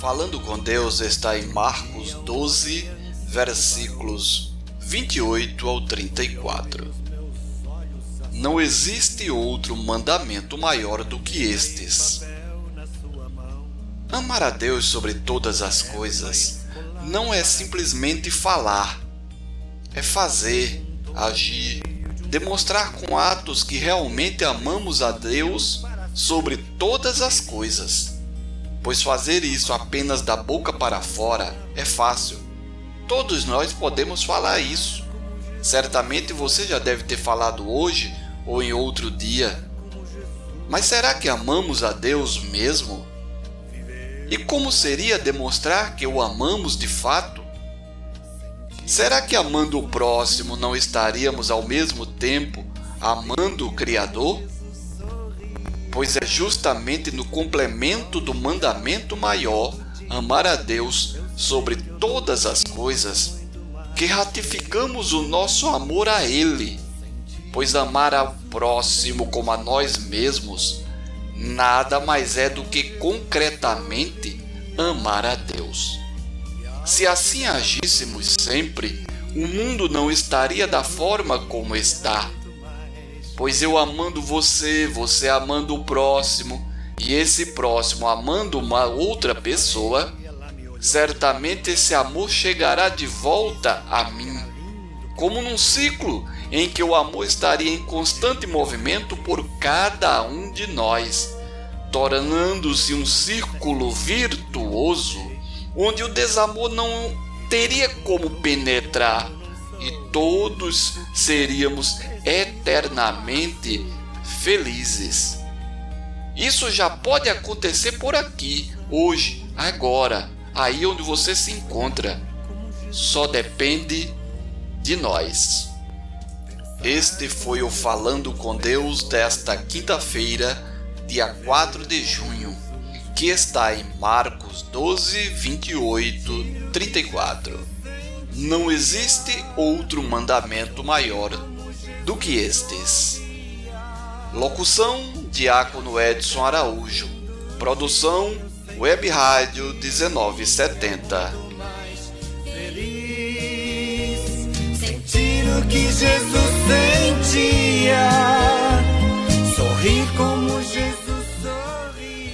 Falando com Deus está em Marcos 12, versículos 28 ao 34. Não existe outro mandamento maior do que estes. Amar a Deus sobre todas as coisas não é simplesmente falar, é fazer, agir, demonstrar com atos que realmente amamos a Deus sobre todas as coisas. Pois fazer isso apenas da boca para fora é fácil. Todos nós podemos falar isso. Certamente você já deve ter falado hoje ou em outro dia. Mas será que amamos a Deus mesmo? E como seria demonstrar que o amamos de fato? Será que amando o próximo não estaríamos ao mesmo tempo amando o Criador? Pois é justamente no complemento do mandamento maior, amar a Deus sobre todas as coisas, que ratificamos o nosso amor a Ele. Pois amar ao próximo como a nós mesmos nada mais é do que concretamente amar a Deus. Se assim agíssemos sempre, o mundo não estaria da forma como está. Pois eu amando você, você amando o próximo, e esse próximo amando uma outra pessoa, certamente esse amor chegará de volta a mim, como num ciclo em que o amor estaria em constante movimento por cada um de nós, tornando-se um círculo virtuoso onde o desamor não teria como penetrar e todos seríamos eternamente felizes. Isso já pode acontecer por aqui, hoje, agora, aí onde você se encontra. Só depende de nós. Este foi o Falando com Deus desta quinta-feira, dia 4 de junho, que está em Marcos 12, 28, 34. Não existe outro mandamento maior do que estes. Locução: Diácono Edson Araújo. Produção: Web Rádio 1970. Sentir o que Jesus sentia,